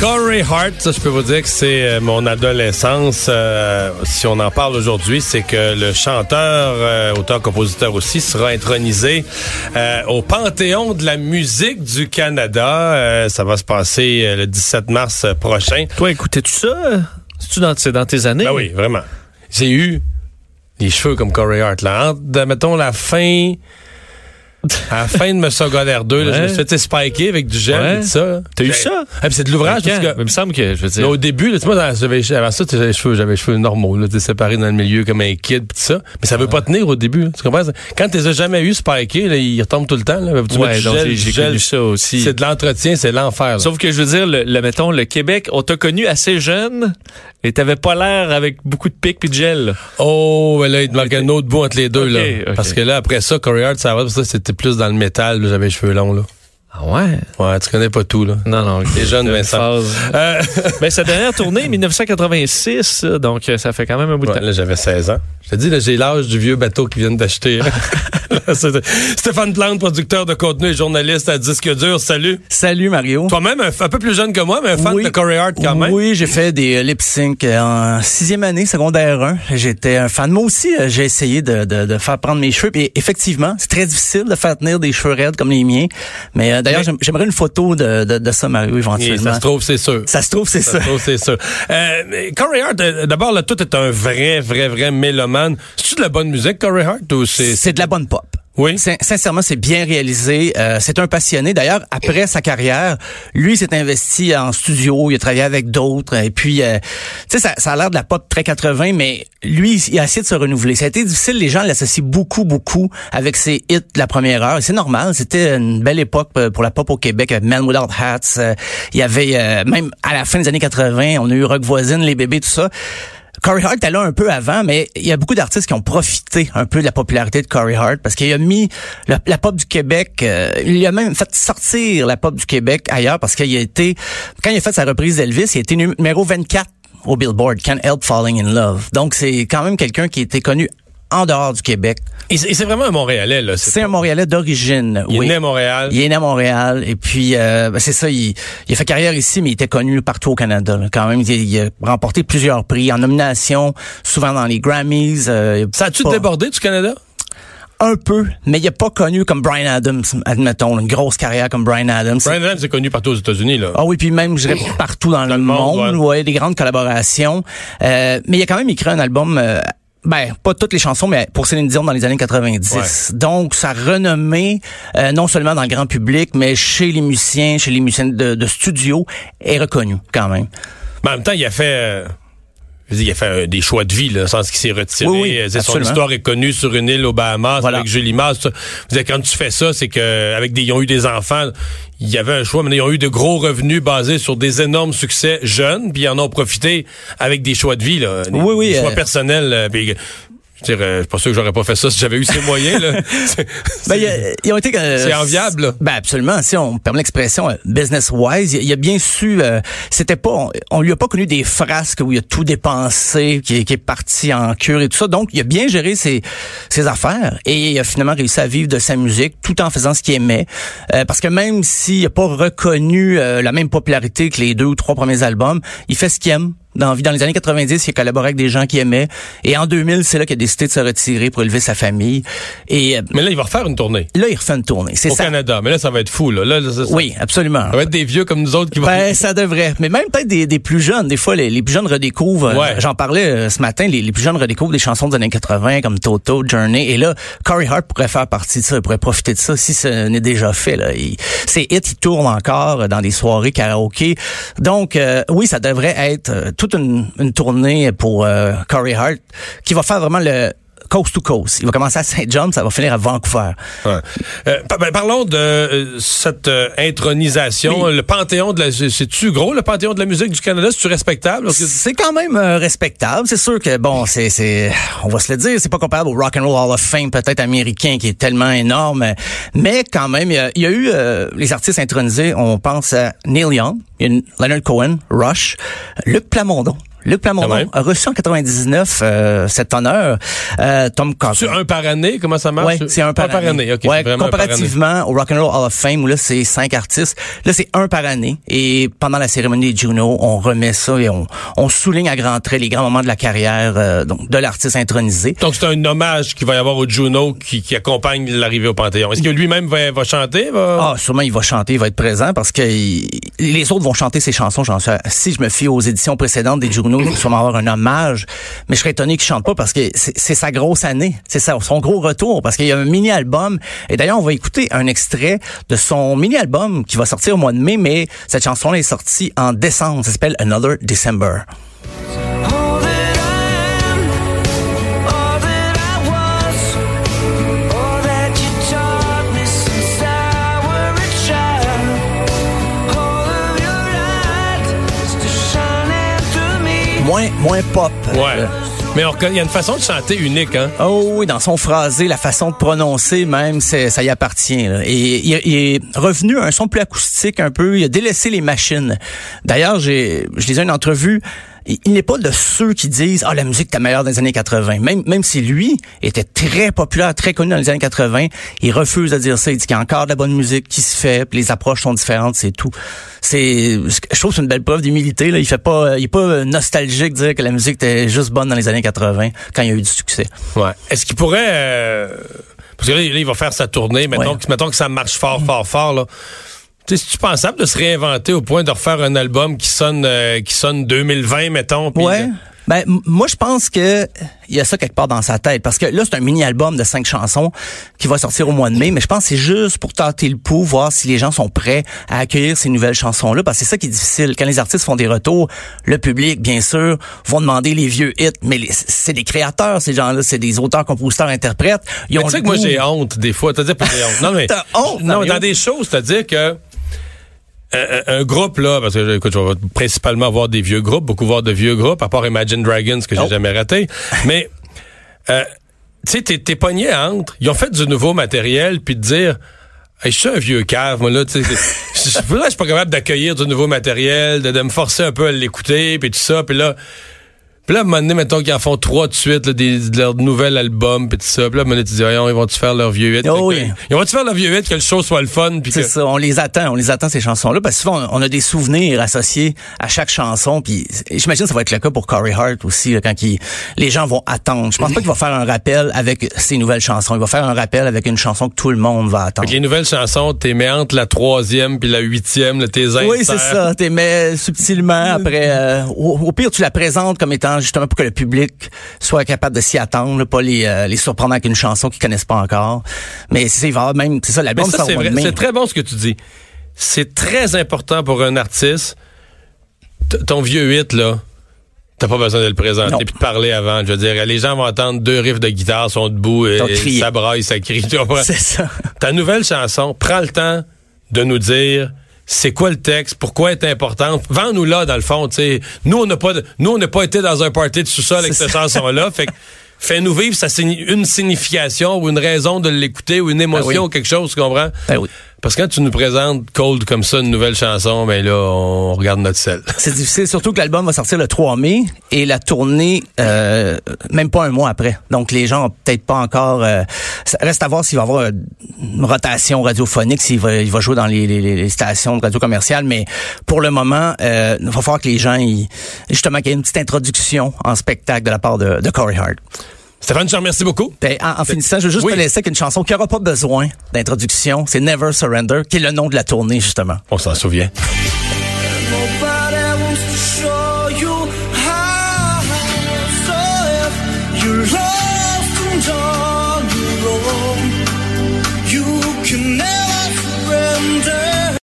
Corey Hart, ça, je peux vous dire que c'est euh, mon adolescence. Euh, si on en parle aujourd'hui, c'est que le chanteur, euh, auteur-compositeur aussi, sera intronisé euh, au Panthéon de la musique du Canada. ça va se passer le 17 mars prochain. Toi, écoutais-tu ça? C'est-tu dans, dans, tes années? Ben oui, vraiment. J'ai eu les cheveux comme Corey Hart. Là. Entre, mettons, la fin à la fin de ma secondaire 2, là, je me suis fait spiker avec du gel Ouais. et tout ça. T'as eu J'ai- ça? Ah, c'est de l'ouvrage parce que Il me semble que, je veux dire. au début, là, tu vois, j'avais, avant ça, j'avais les cheveux, j'avais les cheveux normaux, là, t'es séparé dans le milieu comme un kid pis tout ça. Mais ça veut pas tenir au début, tu comprends? Quand t'es jamais eu spikés, là, ils retombent tout le temps, là. Tu Ouais, donc j'ai- connu ça aussi. C'est de l'entretien, c'est l'enfer, là. Sauf que je veux dire, le, le- mettons, le Québec, on t'a connu assez jeune et t'avais pas l'air avec beaucoup de pics puis de gel. Oh, ben là, il te manquait un autre bout entre les deux, là. Parce que là, après ça, Corey Hart, ça va, parce que ça, c'était plus dans le métal, là, j'avais les cheveux longs, là. Ah ouais? Ouais, tu connais pas tout, là. Non, non. T'es jeune, Une Vincent. phase. Euh, Ben, sa dernière tournée, 1986, ça, donc euh, ça fait quand même un bout de ouais, temps. là, j'avais 16 ans. Je te dis, là, j'ai l'âge du vieux bateau qu'ils viennent d'acheter. Stéphane Plante, producteur de contenu et journaliste à Disque Dur, salut. Salut Mario. Toi-même, un, un peu plus jeune que moi, mais un fan Oui. de Corey Hart quand même. Oui, j'ai fait des lip sync en sixième année, secondaire 1. J'étais un fan. Moi aussi, euh, j'ai essayé de, de, de faire prendre mes cheveux. Et effectivement, c'est très difficile de faire tenir des cheveux raides comme les miens. Mais euh, d'ailleurs, Mais- j'aimerais une photo de, ça, Mario, Et éventuellement. ça se trouve, c'est sûr. Ça se trouve, c'est Ça ça. se trouve, c'est sûr. Euh, Corey Hart, euh, d'abord, là, tout est un vrai, vrai, vrai mélomane. C'est-tu de la bonne musique, Corey Hart, ou c'est... C'est de la bonne pop. Oui. Sin- Sincèrement, c'est bien réalisé. Euh, c'est un passionné. D'ailleurs, après sa carrière, lui il s'est investi en studio. Il a travaillé avec d'autres. Et puis, euh, tu sais, ça, ça a l'air de la pop très 80, mais lui, il a essayé de se renouveler. Ça a été difficile. Les gens l'associent beaucoup, beaucoup avec ses hits de la première heure. Et C'est normal. C'était une belle époque euh, pour la pop au Québec. Man Without Hats. Euh, il y avait, euh, même à la fin des années 80, on a eu Rock Voisine, Les Bébés, tout ça. Corey Hart était là un peu avant, mais il y a beaucoup d'artistes qui ont profité un peu de la popularité de Corey Hart parce qu'il a mis la, pop du Québec, euh, il a même fait sortir la pop du Québec ailleurs parce qu'il a été, quand il a fait sa reprise d'Elvis, il a été numéro 24 au Billboard, Can't Help Falling in Love. Donc c'est quand même quelqu'un qui était connu en dehors du Québec. Et c'est vraiment un Montréalais, là. C'est un Montréalais d'origine. Il est né à Montréal. Il est né à Montréal et puis euh, ben, c'est ça, il, il a fait carrière ici, mais il était connu partout au Canada. là. Quand même, il, il a remporté plusieurs prix en nomination, souvent dans les Grammys. euh, Ça a-tu débordé du Canada? Un peu, mais il a pas connu comme Brian Adams, admettons, une grosse carrière comme Brian Adams. Brian Adams est connu partout aux États-Unis, là. Ah oui, puis même, je dirais, partout dans, le le monde, monde, ouais. des grandes collaborations. Euh, mais il a quand même écrit un album, euh, ben, pas toutes les chansons, mais pour Céline Dion dans les années 90. Donc, sa renommée, euh, non seulement dans le grand public, mais chez les musiciens, chez les musiciens de, de studio, est reconnue quand même. Mais en même temps, il a fait... euh, je veux dire, il a fait euh, des choix de vie, là, dans le sens qu'il s'est retiré. Oui, son histoire est connue sur une île aux Bahamas Voilà. avec Julie savez, quand tu fais ça, c'est que avec des, ils ont eu des enfants. Il y avait un choix, mais ils ont eu de gros revenus basés sur des énormes succès jeunes, puis ils en ont profité avec des choix de vie, là, des, Oui, oui, des choix euh, personnels. puis, je veux dire, euh, je suis pas sûr que j'aurais pas fait ça si j'avais eu ces moyens. Là. Ben, a- été. euh, C'est enviable, là. Ben absolument. Si on me permet l'expression euh, business wise, il, a bien su. euh, C'était pas. On, on lui a pas connu des frasques où il a tout dépensé, qui, est- qui est parti en cure et tout ça. Donc il a bien géré ses, ses affaires et il a finalement réussi à vivre de sa musique tout en faisant ce qu'il aimait. Euh, parce que même s'il a pas reconnu euh, la même popularité que les deux ou trois premiers albums, il fait ce qu'il aime. Dans, dans les années 90, il a collaboré avec des gens qu'il aimait. Et en 2000, c'est là qu'il a décidé de se retirer pour élever sa famille. Et euh, Mais là, il va refaire une tournée là, il refait une tournée. C'est au ça. Canada. Mais là, ça va être fou. Là. Là, ça, ça- Oui, absolument. Ça va être des vieux comme nous autres qui vont... Ben, ça devrait. Mais même peut-être des, des plus jeunes. Des fois, les, les plus jeunes redécouvrent. euh, Ouais. J'en parlais euh, ce matin. Les, les plus jeunes redécouvrent des chansons des années 80 comme Toto, Journey. Et là, Corey Hart pourrait faire partie de ça. Il pourrait profiter de ça si ce n'est déjà fait. Là. Il, ses hits, ils tournent encore dans des soirées karaoké. Donc, euh, oui, ça devrait être euh, toute une, une tournée pour euh, Corey Hart qui va faire vraiment le coast to coast. Il va commencer à Saint John, ça va finir à Vancouver. Ouais. Euh, par- ben, parlons de euh, cette euh, intronisation. Le panthéon de la... C'est-tu gros, le panthéon de la musique du Canada? C'est-tu respectable? C'est quand même respectable. C'est sûr que bon, c'est c'est on va se le dire, c'est pas comparable au Rock and Roll Hall of Fame peut-être américain qui est tellement énorme, mais quand même il y a, il y a eu euh, les artistes intronisés. On pense à Neil Young, Leonard Cohen, Rush, Luc Plamondon. Luc Plamondon même. a reçu en 99 euh, cet honneur. Euh, Tom Cochran. C'est un par année? Comment ça marche? Ouais, c'est un par, année. OK, Ouais, par année. comparativement au Rock and Roll Hall of Fame où là c'est cinq artistes, là c'est un par année et pendant la cérémonie des Juno, on remet ça et on, on souligne à grands traits les grands moments de la carrière euh, donc de l'artiste intronisé. Donc, c'est un hommage qu'il va y avoir au Juno qui, qui accompagne l'arrivée au Panthéon. Est-ce que lui-même va, va chanter? Va... Ah, sûrement il va chanter, il va être présent parce que il- les autres vont chanter ses chansons. J'en si je me fie aux éditions précédentes des Juno, il va sûrement avoir un hommage, mais je serais étonné qu'il chante pas parce que c'est sa grosse année, c'est son gros retour parce qu'il y a un mini album. Et d'ailleurs, on va écouter un extrait de son mini album qui va sortir au mois de mai, mais cette chanson est sortie en décembre. Ça s'appelle Another December. Moins pop. Ouais. Mais il y a une façon de chanter unique, hein? Oh oui, dans son phrasé, la façon de prononcer même, ça y appartient. là. Et il, il est revenu à un son plus acoustique un peu. Il a délaissé les machines. D'ailleurs, j'ai, je lisais une entrevue. Il, n'est pas de ceux qui disent ah la musique était meilleure dans les années 80. Même même si lui était très populaire, très connu dans les années 80, il refuse de dire ça. Il dit qu'il y a encore de la bonne musique qui se fait, puis les approches sont différentes, c'est tout. C'est, je trouve que c'est une belle preuve d'humilité. Là, il fait pas, il est pas nostalgique de dire que la musique était juste bonne dans les années 80 quand il y a eu du succès. Ouais. Est-ce qu'il pourrait... euh, Parce que là, il va faire sa tournée. Mettons, Ouais. que, mettons que ça marche fort, fort, fort, là. C'est-tu pensable de se réinventer au point de refaire un album qui sonne, euh, qui sonne 2020, mettons? puis Ouais. Ben, moi, je pense que il y a ça quelque part dans sa tête. Parce que là, c'est un mini-album de cinq chansons qui va sortir au mois de mai. Mais je pense que c'est juste pour tâter le pouls, voir si les gens sont prêts à accueillir ces nouvelles chansons-là. Parce que c'est ça qui est difficile. Quand les artistes font des retours, le public, bien sûr, vont demander les vieux hits. Mais c'est des créateurs, ces gens-là. C'est des auteurs, compositeurs, interprètes. Ils Mais ont tu sais que moi, j'ai honte des fois. T'as dit pas j'ai honte. Non, mais. T'as honte, Non, dans des choses, c'est-à-dire que. Euh, Un, un groupe là, parce que écoute, je vais principalement voir des vieux groupes, beaucoup voir de vieux groupes, à part Imagine Dragons que j'ai Oh. jamais raté. Mais euh, tu sais, t'es, pogné entre. Ils ont fait du nouveau matériel, puis de dire. Hey, je suis un vieux cave, moi, là, tu sais. Je suis pas capable d'accueillir du nouveau matériel, de, de me forcer un peu à l'écouter, puis tout ça, puis là. Puis là, à un moment donné, mettons qu'ils en font trois de suite, là, des, de leur nouvel album, puis tout ça. Puis là, à un moment donné, tu dis, voyons, ils vont-tu faire leur vieux hit? Oh que- oui. Ils vont-tu faire leur vieux hit, que le show soit le fun? C'est que... ça, on les attend, on les attend ces chansons-là parce que souvent on a des souvenirs associés à chaque chanson puis j'imagine que ça va être le cas pour Corey Hart aussi là, quand il- les gens vont attendre. Je pense pas qu'il va faire un rappel avec ses nouvelles chansons, il va faire un rappel avec une chanson que tout le monde va attendre. que les nouvelles chansons, t'es mets entre la troisième puis la huitième, tes Oui, c'est ça. T'es mets subtilement après. euh, au, au pire, tu la présentes comme étant justement pour que le public soit capable de s'y attendre, là, pas les, euh, les surprendre avec une chanson qu'ils connaissent pas encore. Mais c'est il va y avoir même, c'est ça, l'album sort c'est vrai. très bon ce que tu dis. C'est très important pour un artiste. T- ton vieux hit, là, t'as pas besoin de le présenter puis de parler avant. Je veux dire, les gens vont entendre deux riffs de guitare, sont debout et, ça braille, ça crie. C'est ça. Ta nouvelle chanson, prends le temps de nous dire c'est quoi le texte, pourquoi elle est importante? Vends-nous là, dans le fond, tu sais. Nous, on n'a pas, nous, on n'a pas été dans un party de sous-sol avec cette chanson-là. Fait que, fais-nous vivre ça une signification ou une raison de l'écouter ou une émotion Ben oui. ou quelque chose, tu comprends? Ben oui. Parce que quand tu nous présentes Cold comme ça, une nouvelle chanson, ben là, on regarde notre sel. C'est difficile, surtout que l'album va sortir le 3 mai et la tournée euh, même pas un mois après. Donc les gens ont peut-être pas encore. euh, reste à voir s'il va y avoir euh, une rotation radiophonique, s'il va, il va jouer dans les, les- les stations de radio commerciale. Mais pour le moment, euh, il va falloir que les gens, ils- justement, qu'il y ait une petite introduction en spectacle de la part de, de Corey Hart. Stéphane, je te remercie beaucoup. Ben, en, en finissant, je veux juste Oui. te laisser avec une chanson qui n'aura pas besoin d'introduction. C'est Never Surrender, qui est le nom de la tournée justement. On s'en souvient.